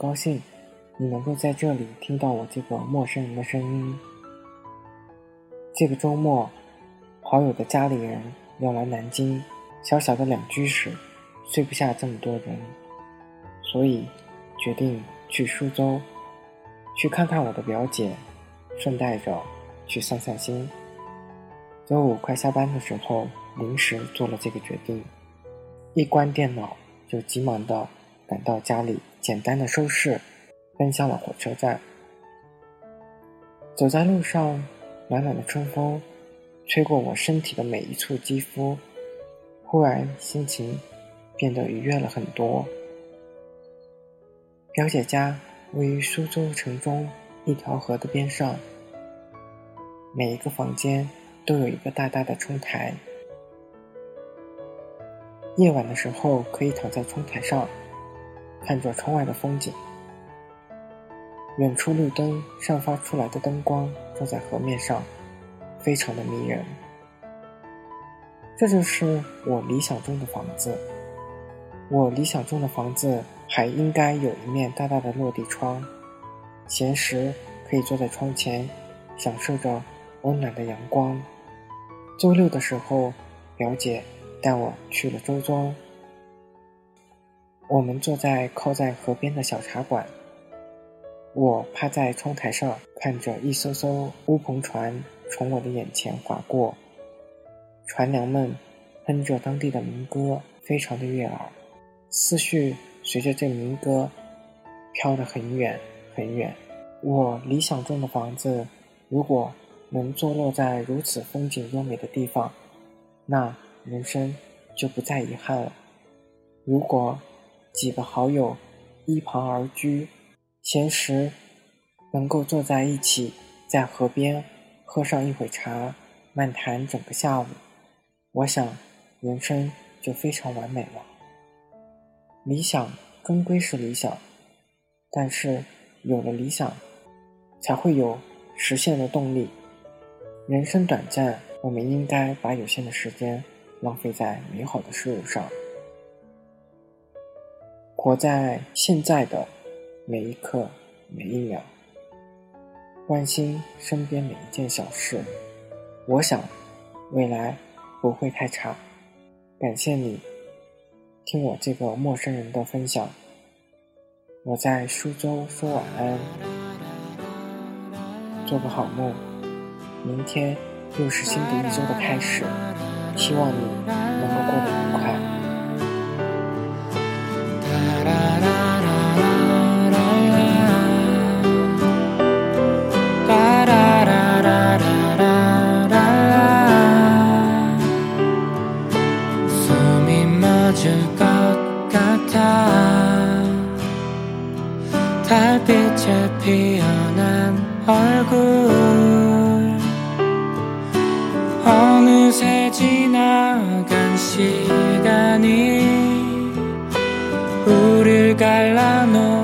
高兴你能够在这里听到我这个陌生人的声音。这个周末，好友的家里人要来南京，小小的两居室，睡不下这么多人，所以决定去苏州，去看看我的表姐，顺带着去散散心。周五快下班的时候，临时做了这个决定，一关电脑就急忙的赶到家里，简单的收拾，奔向了火车站。走在路上，暖暖的春风吹过我身体的每一处肌肤，忽然心情变得愉悦了很多。表姐家位于苏州城中一条河的边上，每一个房间。都有一个大大的窗台，夜晚的时候可以躺在窗台上，看着窗外的风景。远处路灯散发出来的灯光照在河面上，非常的迷人。这就是我理想中的房子。我理想中的房子还应该有一面大大的落地窗，闲时可以坐在窗前，享受着。温暖的阳光。周六的时候，表姐带我去了周庄。我们坐在靠在河边的小茶馆。我趴在窗台上，看着一艘艘乌篷船从我的眼前划过。船娘们哼着当地的民歌，非常的悦耳。思绪随着这民歌飘得很远很远。我理想中的房子，如果……能坐落在如此风景优美的地方，那人生就不再遗憾了。如果几个好友依旁而居，闲时能够坐在一起，在河边喝上一会茶，漫谈整个下午，我想人生就非常完美了。理想终归是理想，但是有了理想，才会有实现的动力。人生短暂，我们应该把有限的时间浪费在美好的事物上，活在现在的每一刻每一秒，关心身边每一件小事。我想，未来不会太差。感谢你听我这个陌生人的分享。我在苏州说晚安，做个好梦。明天又是新的一周的开始，希望你能够过得愉快。 지나간 시간이 우릴 갈라놓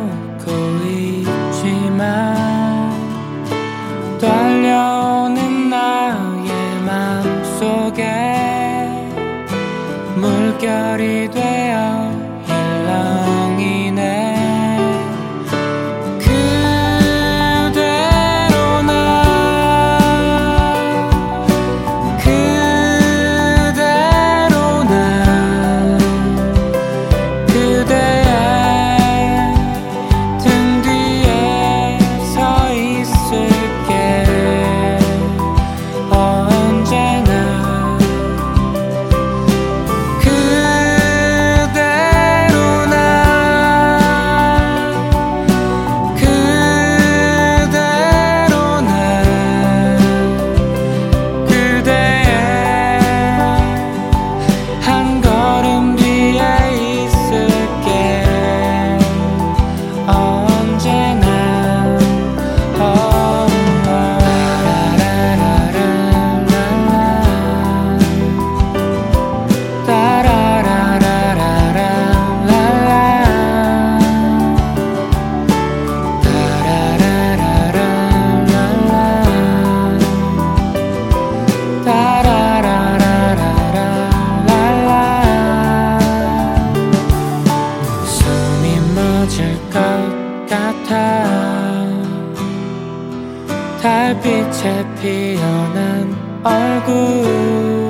이렇게 피어난 얼굴.